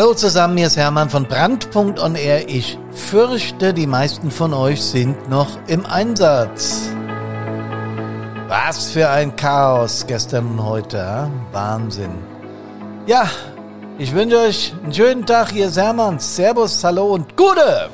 Hallo zusammen, hier ist Hermann von Brandpunkt Air. Ich fürchte, die meisten von euch sind noch im Einsatz. Was für ein Chaos gestern und heute, Wahnsinn. Ja, ich wünsche euch einen schönen Tag, hier ist Hermann. Servus, hallo und Gute!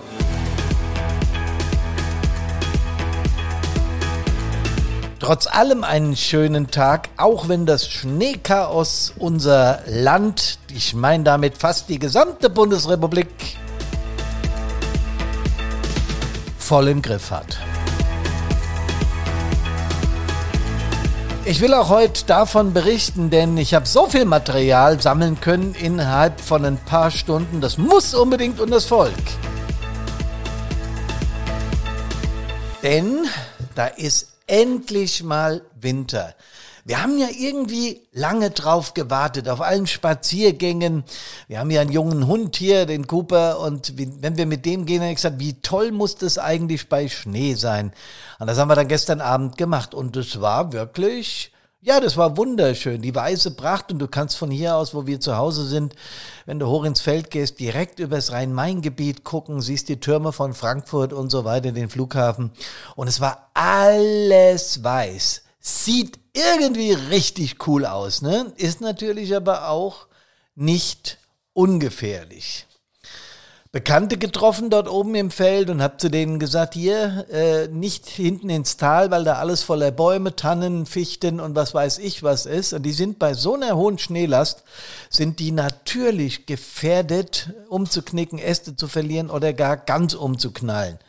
Trotz allem einen schönen Tag, auch wenn das Schneechaos unser Land, ich meine damit fast die gesamte Bundesrepublik, voll im Griff hat. Ich will auch heute davon berichten, denn ich habe so viel Material sammeln können innerhalb von ein paar Stunden. Das muss unbedingt um das Volk. Denn da ist endlich mal Winter. Wir haben ja irgendwie lange drauf gewartet, auf allen Spaziergängen. Wir haben ja einen jungen Hund hier, den Cooper, und wenn wir mit dem gehen, habe ich gesagt, wie toll muss das eigentlich bei Schnee sein? Und das haben wir dann gestern Abend gemacht und es war wirklich, ja, das war wunderschön. Die weiße Pracht und du kannst von hier aus, wo wir zu Hause sind, wenn du hoch ins Feld gehst, direkt übers Rhein-Main-Gebiet gucken, siehst die Türme von Frankfurt und so weiter, den Flughafen. Und es war alles weiß. Sieht irgendwie richtig cool aus, ne? Ist natürlich aber auch nicht ungefährlich. Bekannte getroffen dort oben im Feld und habe zu denen gesagt, hier äh, nicht hinten ins Tal, weil da alles voller Bäume, Tannen, Fichten und was weiß ich was ist. Und die sind bei so einer hohen Schneelast, sind die natürlich gefährdet, umzuknicken, Äste zu verlieren oder gar ganz umzuknallen.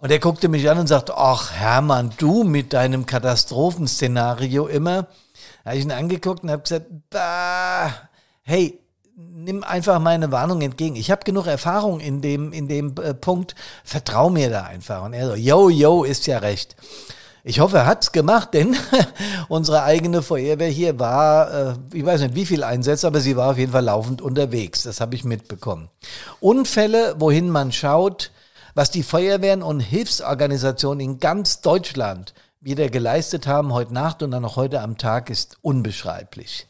Und er guckte mich an und sagte, ach Hermann, du mit deinem Katastrophenszenario immer. Da habe ich ihn angeguckt und habe gesagt, bah, hey, nimm einfach meine Warnung entgegen. Ich habe genug Erfahrung in dem, in dem äh, Punkt. Vertrau mir da einfach. Und er so, yo, yo, ist ja recht. Ich hoffe, er hat's gemacht, denn unsere eigene Feuerwehr hier war, äh, ich weiß nicht wie viel Einsätze, aber sie war auf jeden Fall laufend unterwegs. Das habe ich mitbekommen. Unfälle, wohin man schaut, was die Feuerwehren und Hilfsorganisationen in ganz Deutschland wieder geleistet haben, heute Nacht und dann noch heute am Tag, ist unbeschreiblich.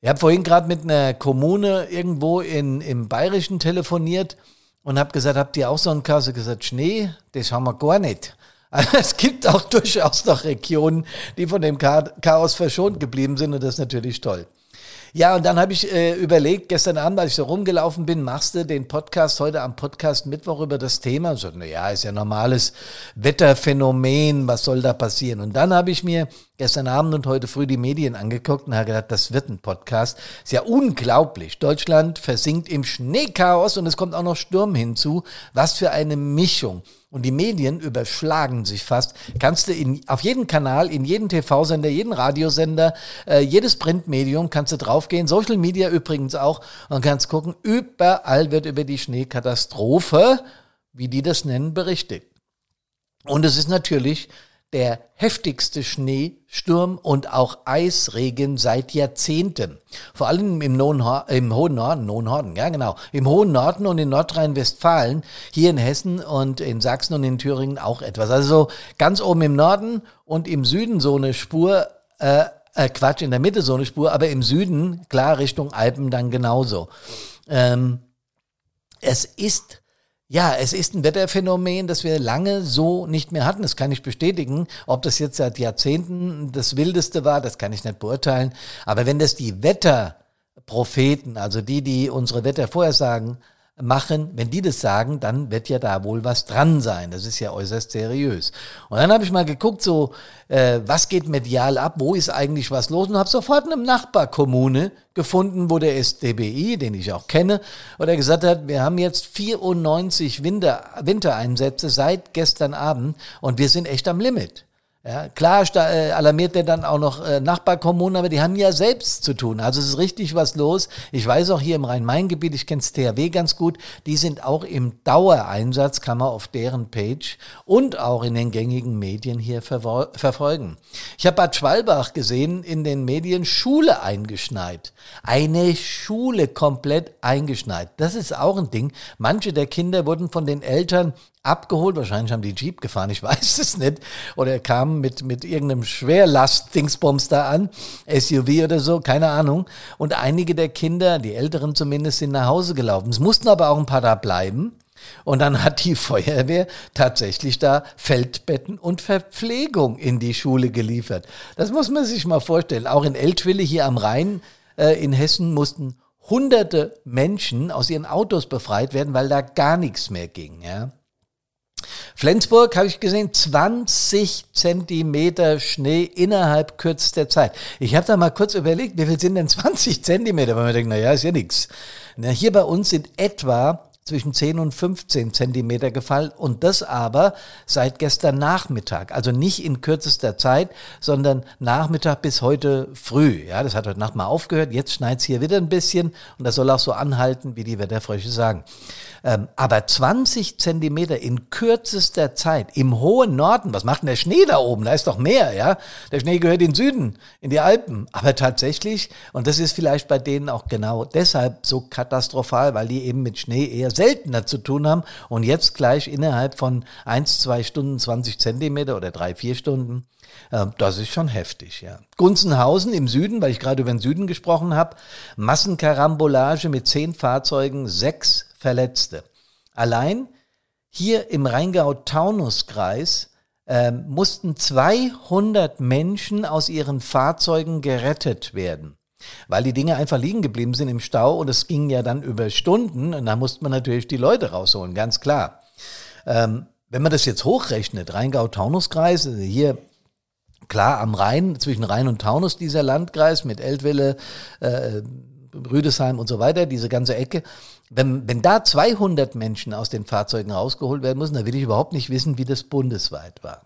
Ich habe vorhin gerade mit einer Kommune irgendwo in, im Bayerischen telefoniert und habe gesagt, habt ihr auch so einen Kasse? gesagt, Schnee, das haben wir gar nicht. Also es gibt auch durchaus noch Regionen, die von dem Chaos verschont geblieben sind und das ist natürlich toll. Ja, und dann habe ich äh, überlegt, gestern Abend, als ich so rumgelaufen bin, machst du den Podcast heute am Podcast Mittwoch über das Thema? So, na ja, ist ja normales Wetterphänomen, was soll da passieren? Und dann habe ich mir gestern Abend und heute früh die Medien angeguckt und habe gedacht, das wird ein Podcast. Ist ja unglaublich. Deutschland versinkt im Schneechaos und es kommt auch noch Sturm hinzu. Was für eine Mischung. Und die Medien überschlagen sich fast. Kannst du in, auf jeden Kanal, in jeden TV-Sender, jeden Radiosender, äh, jedes Printmedium kannst du draufgehen. Social Media übrigens auch. Und kannst gucken, überall wird über die Schneekatastrophe, wie die das nennen, berichtet. Und es ist natürlich der heftigste Schneesturm und auch Eisregen seit Jahrzehnten. Vor allem im, im hohen Norden, hohen Norden, ja genau, im hohen Norden und in Nordrhein-Westfalen, hier in Hessen und in Sachsen und in Thüringen auch etwas. Also ganz oben im Norden und im Süden so eine Spur, äh, äh, Quatsch, in der Mitte so eine Spur, aber im Süden, klar, Richtung Alpen dann genauso. Ähm, es ist ja, es ist ein Wetterphänomen, das wir lange so nicht mehr hatten. Das kann ich bestätigen. Ob das jetzt seit Jahrzehnten das Wildeste war, das kann ich nicht beurteilen. Aber wenn das die Wetterpropheten, also die, die unsere Wettervorhersagen machen, wenn die das sagen, dann wird ja da wohl was dran sein. Das ist ja äußerst seriös. Und dann habe ich mal geguckt, so äh, was geht medial ab, wo ist eigentlich was los und habe sofort eine Nachbarkommune gefunden, wo der SDBI, den ich auch kenne, oder gesagt hat, wir haben jetzt 94 Winter, Wintereinsätze seit gestern Abend und wir sind echt am Limit. Ja, klar äh, alarmiert der dann auch noch äh, Nachbarkommunen, aber die haben ja selbst zu tun. Also es ist richtig was los. Ich weiß auch hier im Rhein-Main-Gebiet, ich kenne das THW ganz gut, die sind auch im Dauereinsatz, kann man auf deren Page und auch in den gängigen Medien hier verfolgen. Ich habe Bad Schwalbach gesehen, in den Medien Schule eingeschneit. Eine Schule komplett eingeschneit. Das ist auch ein Ding. Manche der Kinder wurden von den Eltern abgeholt. Wahrscheinlich haben die Jeep gefahren, ich weiß es nicht. Oder kamen mit, mit irgendeinem Schwerlast-Dingsbums da an. SUV oder so, keine Ahnung. Und einige der Kinder, die Älteren zumindest, sind nach Hause gelaufen. Es mussten aber auch ein paar da bleiben. Und dann hat die Feuerwehr tatsächlich da Feldbetten und Verpflegung in die Schule geliefert. Das muss man sich mal vorstellen. Auch in Eltville hier am Rhein äh, in Hessen mussten hunderte Menschen aus ihren Autos befreit werden, weil da gar nichts mehr ging. Ja. Flensburg habe ich gesehen, 20 Zentimeter Schnee innerhalb kürzester Zeit. Ich habe da mal kurz überlegt, wie viel sind denn 20 Zentimeter? Weil man denkt, naja, ist ja nichts. Hier bei uns sind etwa zwischen 10 und 15 Zentimeter gefallen und das aber seit gestern Nachmittag. Also nicht in kürzester Zeit, sondern Nachmittag bis heute früh. Ja, das hat heute Nacht mal aufgehört. Jetzt schneit es hier wieder ein bisschen und das soll auch so anhalten, wie die Wetterfrösche sagen. Ähm, aber 20 Zentimeter in kürzester Zeit im hohen Norden, was macht denn der Schnee da oben? Da ist doch mehr, ja? Der Schnee gehört in den Süden, in die Alpen. Aber tatsächlich, und das ist vielleicht bei denen auch genau deshalb so katastrophal, weil die eben mit Schnee eher seltener zu tun haben und jetzt gleich innerhalb von eins, zwei Stunden 20 Zentimeter oder drei, vier Stunden. Ähm, das ist schon heftig, ja. Gunzenhausen im Süden, weil ich gerade über den Süden gesprochen habe, Massenkarambolage mit zehn Fahrzeugen, sechs Verletzte. Allein hier im Rheingau-Taunus-Kreis äh, mussten 200 Menschen aus ihren Fahrzeugen gerettet werden, weil die Dinge einfach liegen geblieben sind im Stau und es ging ja dann über Stunden und da musste man natürlich die Leute rausholen, ganz klar. Ähm, wenn man das jetzt hochrechnet, Rheingau-Taunus-Kreis, also hier klar am Rhein, zwischen Rhein und Taunus dieser Landkreis mit Eltville, äh, Rüdesheim und so weiter, diese ganze Ecke, wenn, wenn da 200 Menschen aus den Fahrzeugen rausgeholt werden müssen, dann will ich überhaupt nicht wissen, wie das bundesweit war.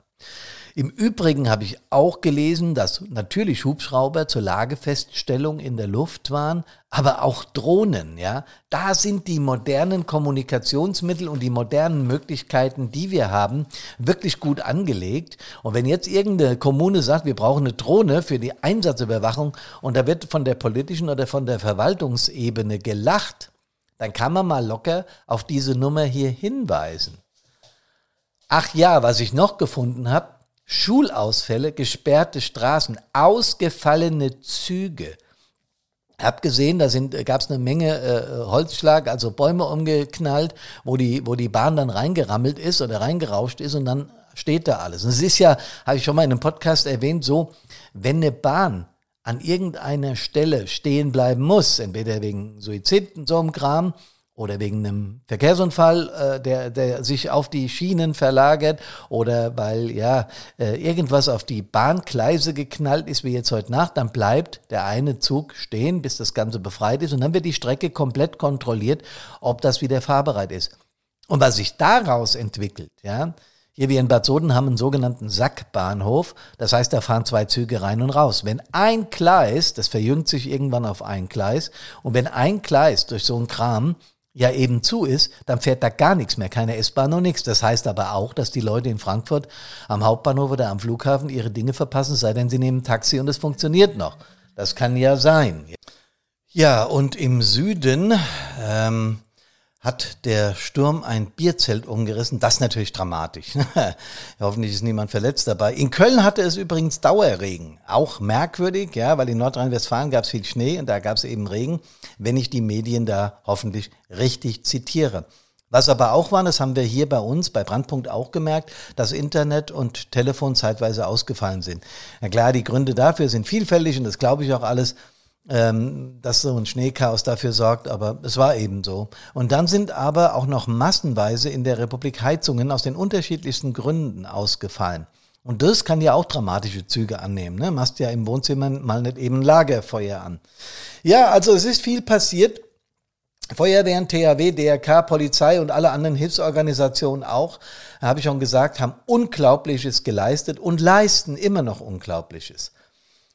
Im Übrigen habe ich auch gelesen, dass natürlich Hubschrauber zur Lagefeststellung in der Luft waren, aber auch Drohnen, ja. Da sind die modernen Kommunikationsmittel und die modernen Möglichkeiten, die wir haben, wirklich gut angelegt. Und wenn jetzt irgendeine Kommune sagt, wir brauchen eine Drohne für die Einsatzüberwachung und da wird von der politischen oder von der Verwaltungsebene gelacht, dann kann man mal locker auf diese Nummer hier hinweisen. Ach ja, was ich noch gefunden habe, Schulausfälle, gesperrte Straßen, ausgefallene Züge. Habe gesehen, da gab es eine Menge äh, Holzschlag, also Bäume umgeknallt, wo die, wo die Bahn dann reingerammelt ist oder reingerauscht ist und dann steht da alles. Und es ist ja, habe ich schon mal in einem Podcast erwähnt, so, wenn eine Bahn an irgendeiner Stelle stehen bleiben muss, entweder wegen Suizid und so einem Kram oder wegen einem Verkehrsunfall, äh, der, der sich auf die Schienen verlagert oder weil ja äh, irgendwas auf die Bahngleise geknallt ist, wie jetzt heute Nacht, dann bleibt der eine Zug stehen, bis das Ganze befreit ist und dann wird die Strecke komplett kontrolliert, ob das wieder fahrbereit ist. Und was sich daraus entwickelt, ja, hier wir in Bad Soden haben einen sogenannten Sackbahnhof. Das heißt, da fahren zwei Züge rein und raus. Wenn ein Gleis, das verjüngt sich irgendwann auf ein Gleis, und wenn ein Gleis durch so einen Kram ja eben zu ist, dann fährt da gar nichts mehr, keine S-Bahn und nichts. Das heißt aber auch, dass die Leute in Frankfurt am Hauptbahnhof oder am Flughafen ihre Dinge verpassen, sei denn sie nehmen Taxi und es funktioniert noch. Das kann ja sein. Ja, und im Süden ähm, hat der Sturm ein Bierzelt umgerissen. Das natürlich dramatisch. Hoffentlich ist niemand verletzt dabei. In Köln hatte es übrigens Dauerregen. Auch merkwürdig, ja, weil in Nordrhein-Westfalen gab es viel Schnee und da gab es eben Regen, wenn ich die Medien da hoffentlich richtig zitiere. Was aber auch war, das haben wir hier bei uns bei Brandpunkt auch gemerkt, dass Internet und Telefon zeitweise ausgefallen sind. Na klar, die Gründe dafür sind vielfältig und das glaube ich auch alles ähm, dass so ein Schneechaos dafür sorgt, aber es war eben so. Und dann sind aber auch noch massenweise in der Republik Heizungen aus den unterschiedlichsten Gründen ausgefallen. Und das kann ja auch dramatische Züge annehmen. Ne? Machst ja im Wohnzimmer mal nicht eben Lagerfeuer an. Ja, also es ist viel passiert. Feuerwehren, THW, DRK, Polizei und alle anderen Hilfsorganisationen auch, habe ich schon gesagt, haben Unglaubliches geleistet und leisten immer noch Unglaubliches.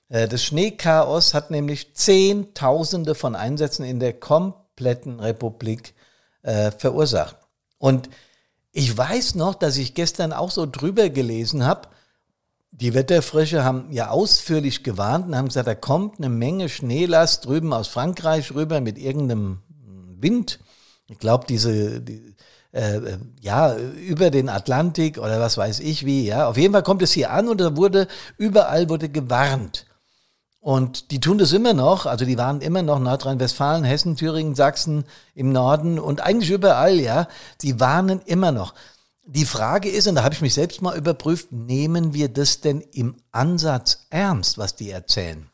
Äh, das Schneechaos hat nämlich Zehntausende von Einsätzen in der kompletten Republik äh, verursacht. Und ich weiß noch, dass ich gestern auch so drüber gelesen habe, die Wetterfrösche haben ja ausführlich gewarnt und haben gesagt, da kommt eine Menge Schneelast drüben aus Frankreich rüber mit irgendeinem Wind. Ich glaube, diese, die, äh, ja, über den Atlantik oder was weiß ich wie, ja. Auf jeden Fall kommt es hier an und da wurde, überall wurde gewarnt. Und die tun das immer noch, also die waren immer noch Nordrhein-Westfalen, Hessen, Thüringen, Sachsen im Norden und eigentlich überall, ja. Die warnen immer noch. Die Frage ist, und da habe ich mich selbst mal überprüft, nehmen wir das denn im Ansatz ernst, was die erzählen?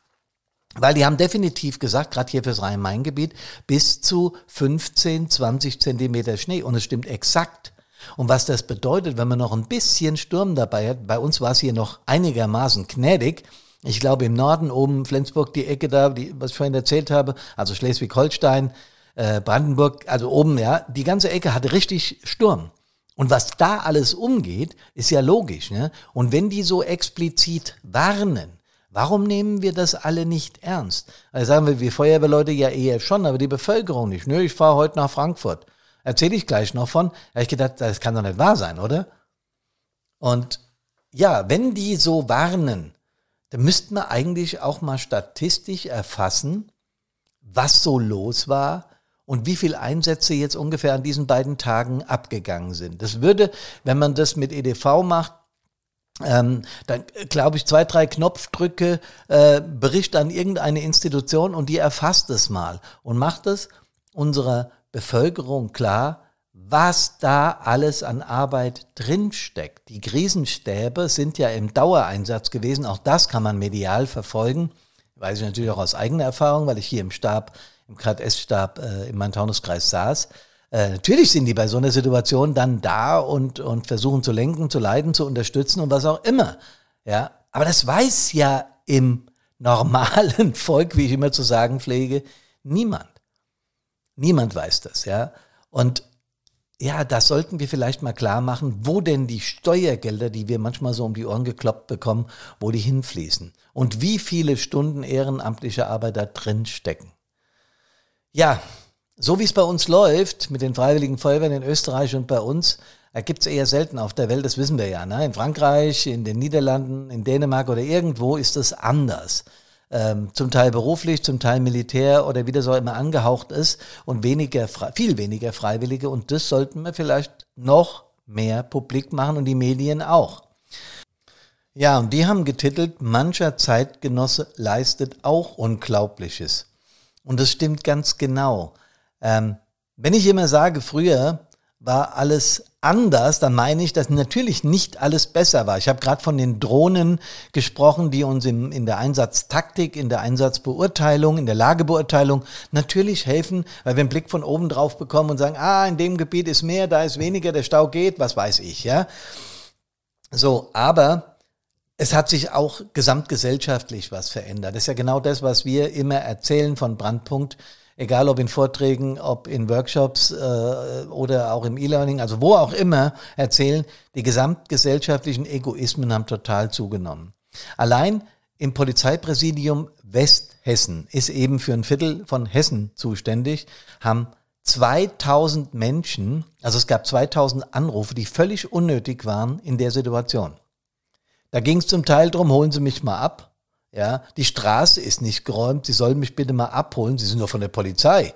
Weil die haben definitiv gesagt, gerade hier fürs Rhein-Main-Gebiet, bis zu 15, 20 Zentimeter Schnee. Und es stimmt exakt. Und was das bedeutet, wenn man noch ein bisschen Sturm dabei hat, bei uns war es hier noch einigermaßen gnädig. Ich glaube im Norden oben, Flensburg, die Ecke da, die, was ich vorhin erzählt habe, also Schleswig-Holstein, äh, Brandenburg, also oben, ja, die ganze Ecke hatte richtig Sturm. Und was da alles umgeht, ist ja logisch. Ne? Und wenn die so explizit warnen, warum nehmen wir das alle nicht ernst? Also sagen wir, wir Feuerwehrleute ja eher schon, aber die Bevölkerung nicht. Nö, ich fahre heute nach Frankfurt. Erzähle ich gleich noch von. Da habe ich gedacht, das kann doch nicht wahr sein, oder? Und ja, wenn die so warnen, dann müssten wir eigentlich auch mal statistisch erfassen, was so los war, und wie viel Einsätze jetzt ungefähr an diesen beiden Tagen abgegangen sind. Das würde, wenn man das mit EDV macht, ähm, dann glaube ich zwei, drei Knopfdrücke, äh, Bericht an irgendeine Institution und die erfasst es mal und macht es unserer Bevölkerung klar, was da alles an Arbeit drinsteckt. Die Krisenstäbe sind ja im Dauereinsatz gewesen, auch das kann man medial verfolgen. Weiß ich natürlich auch aus eigener Erfahrung, weil ich hier im Stab im KS-Stab äh, im Main-Taunus-Kreis saß. Äh, natürlich sind die bei so einer Situation dann da und, und versuchen zu lenken, zu leiten, zu unterstützen und was auch immer. Ja, aber das weiß ja im normalen Volk, wie ich immer zu sagen pflege, niemand. Niemand weiß das, ja. Und ja, das sollten wir vielleicht mal klar machen, wo denn die Steuergelder, die wir manchmal so um die Ohren gekloppt bekommen, wo die hinfließen und wie viele Stunden ehrenamtliche Arbeit da drin stecken. Ja, so wie es bei uns läuft mit den Freiwilligen Feuerwehren in Österreich und bei uns, gibt es eher selten auf der Welt, das wissen wir ja. Ne? In Frankreich, in den Niederlanden, in Dänemark oder irgendwo ist das anders. Ähm, zum Teil beruflich, zum Teil Militär oder wie das auch immer angehaucht ist und weniger, viel weniger Freiwillige und das sollten wir vielleicht noch mehr publik machen und die Medien auch. Ja, und die haben getitelt, mancher Zeitgenosse leistet auch Unglaubliches. Und das stimmt ganz genau. Ähm, wenn ich immer sage, früher war alles anders, dann meine ich, dass natürlich nicht alles besser war. Ich habe gerade von den Drohnen gesprochen, die uns im, in der Einsatztaktik, in der Einsatzbeurteilung, in der Lagebeurteilung natürlich helfen, weil wir einen Blick von oben drauf bekommen und sagen, ah, in dem Gebiet ist mehr, da ist weniger, der Stau geht, was weiß ich, ja. So, aber es hat sich auch gesamtgesellschaftlich was verändert. Das ist ja genau das, was wir immer erzählen von Brandpunkt, egal ob in Vorträgen, ob in Workshops äh, oder auch im E-Learning, also wo auch immer erzählen, die gesamtgesellschaftlichen Egoismen haben total zugenommen. Allein im Polizeipräsidium Westhessen ist eben für ein Viertel von Hessen zuständig, haben 2000 Menschen, also es gab 2000 Anrufe, die völlig unnötig waren in der Situation. Da ging es zum Teil drum, holen Sie mich mal ab. Ja, die Straße ist nicht geräumt, Sie sollen mich bitte mal abholen, Sie sind doch von der Polizei.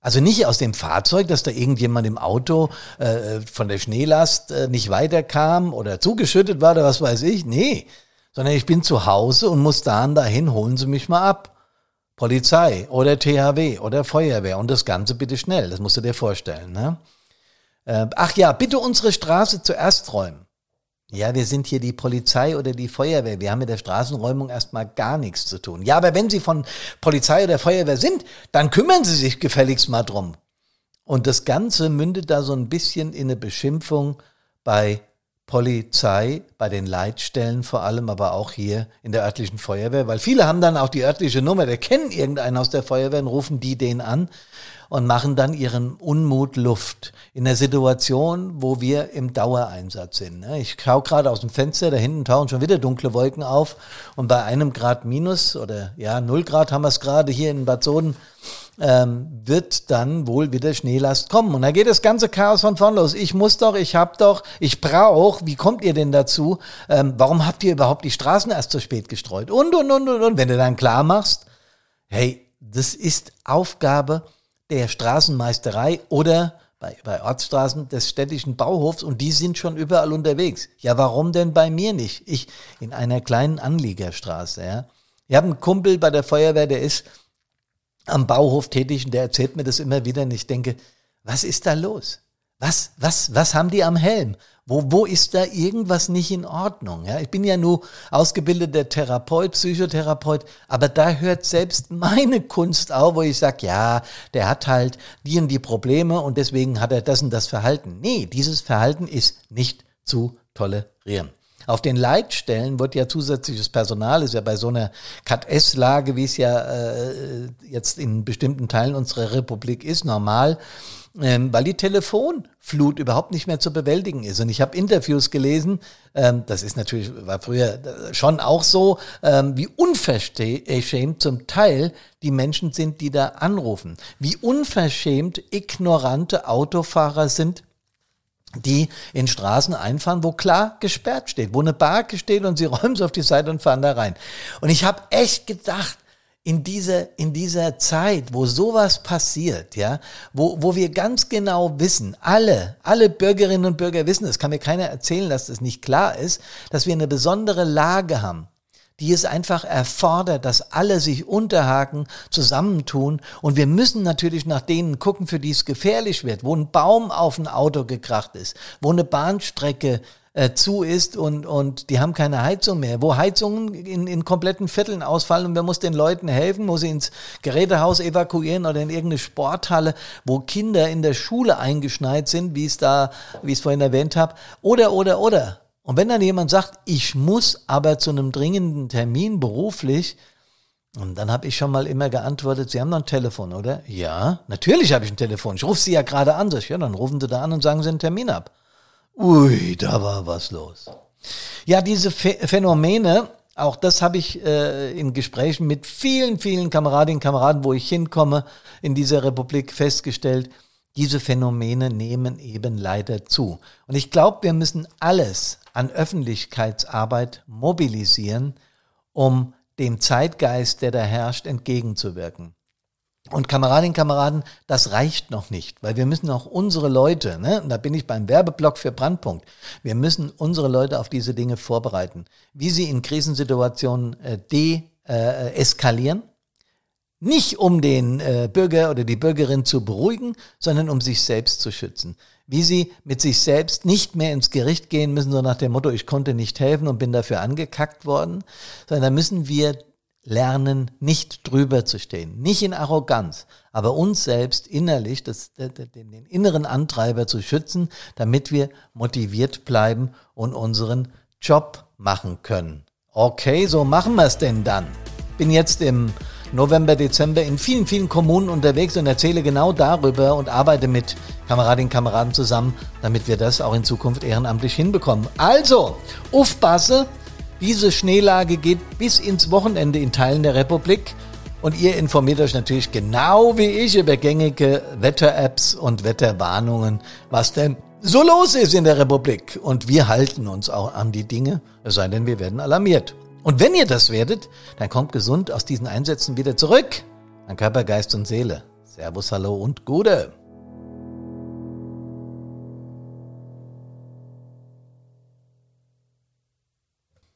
Also nicht aus dem Fahrzeug, dass da irgendjemand im Auto äh, von der Schneelast äh, nicht weiterkam oder zugeschüttet war oder was weiß ich. Nee, sondern ich bin zu Hause und muss da und dahin, holen Sie mich mal ab. Polizei oder THW oder Feuerwehr und das Ganze bitte schnell, das musst du dir vorstellen. Ne? Äh, ach ja, bitte unsere Straße zuerst räumen. Ja, wir sind hier die Polizei oder die Feuerwehr. Wir haben mit der Straßenräumung erstmal gar nichts zu tun. Ja, aber wenn Sie von Polizei oder Feuerwehr sind, dann kümmern Sie sich gefälligst mal drum. Und das Ganze mündet da so ein bisschen in eine Beschimpfung bei Polizei, bei den Leitstellen vor allem, aber auch hier in der örtlichen Feuerwehr, weil viele haben dann auch die örtliche Nummer, der kennen irgendeinen aus der Feuerwehr und rufen die den an. Und machen dann ihren Unmut Luft in der Situation, wo wir im Dauereinsatz sind. Ne? Ich schaue gerade aus dem Fenster, da hinten tauchen schon wieder dunkle Wolken auf und bei einem Grad minus oder ja, null Grad haben wir es gerade hier in Bad Soden, ähm, wird dann wohl wieder Schneelast kommen. Und da geht das ganze Chaos von vorn los. Ich muss doch, ich hab doch, ich brauche. Wie kommt ihr denn dazu? Ähm, warum habt ihr überhaupt die Straßen erst so spät gestreut? Und, und, und, und, und. Wenn du dann klar machst, hey, das ist Aufgabe der Straßenmeisterei oder bei, bei Ortsstraßen des städtischen Bauhofs und die sind schon überall unterwegs. Ja, warum denn bei mir nicht? Ich in einer kleinen Anliegerstraße, ja. Ich habe einen Kumpel bei der Feuerwehr, der ist am Bauhof tätig und der erzählt mir das immer wieder und ich denke, was ist da los? Was, was, was haben die am Helm? Wo, wo ist da irgendwas nicht in Ordnung? Ja, ich bin ja nur ausgebildeter Therapeut, Psychotherapeut, aber da hört selbst meine Kunst auf, wo ich sage, ja, der hat halt die und die Probleme und deswegen hat er das und das Verhalten. Nee, dieses Verhalten ist nicht zu tolerieren. Auf den Leitstellen wird ja zusätzliches Personal, ist ja bei so einer Cat-S-Lage, wie es ja äh, jetzt in bestimmten Teilen unserer Republik ist, normal, ähm, weil die Telefonflut überhaupt nicht mehr zu bewältigen ist. Und ich habe Interviews gelesen, ähm, das ist natürlich, war früher schon auch so, ähm, wie unverschämt zum Teil die Menschen sind, die da anrufen. Wie unverschämt ignorante Autofahrer sind, die in Straßen einfahren, wo klar gesperrt steht, wo eine Barke steht und sie räumen sie auf die Seite und fahren da rein. Und ich habe echt gedacht, in dieser, in dieser Zeit, wo sowas passiert, ja, wo, wo wir ganz genau wissen, alle, alle Bürgerinnen und Bürger wissen, es kann mir keiner erzählen, dass das nicht klar ist, dass wir eine besondere Lage haben die es einfach erfordert, dass alle sich unterhaken, zusammentun. Und wir müssen natürlich nach denen gucken, für die es gefährlich wird, wo ein Baum auf ein Auto gekracht ist, wo eine Bahnstrecke äh, zu ist und, und die haben keine Heizung mehr, wo Heizungen in, in kompletten Vierteln ausfallen und wer muss den Leuten helfen, muss sie ins Gerätehaus evakuieren oder in irgendeine Sporthalle, wo Kinder in der Schule eingeschneit sind, wie es da, wie ich es vorhin erwähnt habe, oder, oder, oder. Und wenn dann jemand sagt, ich muss aber zu einem dringenden Termin beruflich, und dann habe ich schon mal immer geantwortet, Sie haben noch ein Telefon, oder? Ja, natürlich habe ich ein Telefon. Ich rufe Sie ja gerade an. Sag ich, ja, dann rufen Sie da an und sagen Sie einen Termin ab. Ui, da war was los. Ja, diese Phänomene, auch das habe ich äh, in Gesprächen mit vielen, vielen Kameradinnen und Kameraden, wo ich hinkomme, in dieser Republik festgestellt, diese Phänomene nehmen eben leider zu. Und ich glaube, wir müssen alles an Öffentlichkeitsarbeit mobilisieren, um dem Zeitgeist, der da herrscht, entgegenzuwirken. Und Kameradinnen und Kameraden, das reicht noch nicht, weil wir müssen auch unsere Leute, ne, und da bin ich beim Werbeblock für Brandpunkt, wir müssen unsere Leute auf diese Dinge vorbereiten, wie sie in Krisensituationen äh, deeskalieren, äh, nicht um den äh, Bürger oder die Bürgerin zu beruhigen, sondern um sich selbst zu schützen wie sie mit sich selbst nicht mehr ins Gericht gehen müssen, so nach dem Motto, ich konnte nicht helfen und bin dafür angekackt worden, sondern da müssen wir lernen, nicht drüber zu stehen, nicht in Arroganz, aber uns selbst innerlich, das, den, den inneren Antreiber zu schützen, damit wir motiviert bleiben und unseren Job machen können. Okay, so machen wir es denn dann. Bin jetzt im November, Dezember in vielen, vielen Kommunen unterwegs und erzähle genau darüber und arbeite mit Kameradinnen und Kameraden zusammen, damit wir das auch in Zukunft ehrenamtlich hinbekommen. Also, aufpasse, diese Schneelage geht bis ins Wochenende in Teilen der Republik. Und ihr informiert euch natürlich genau wie ich über gängige Wetter-Apps und Wetterwarnungen, was denn so los ist in der Republik. Und wir halten uns auch an die Dinge, es sei denn, wir werden alarmiert. Und wenn ihr das werdet, dann kommt gesund aus diesen Einsätzen wieder zurück an Körper, Geist und Seele. Servus, Hallo und Gute.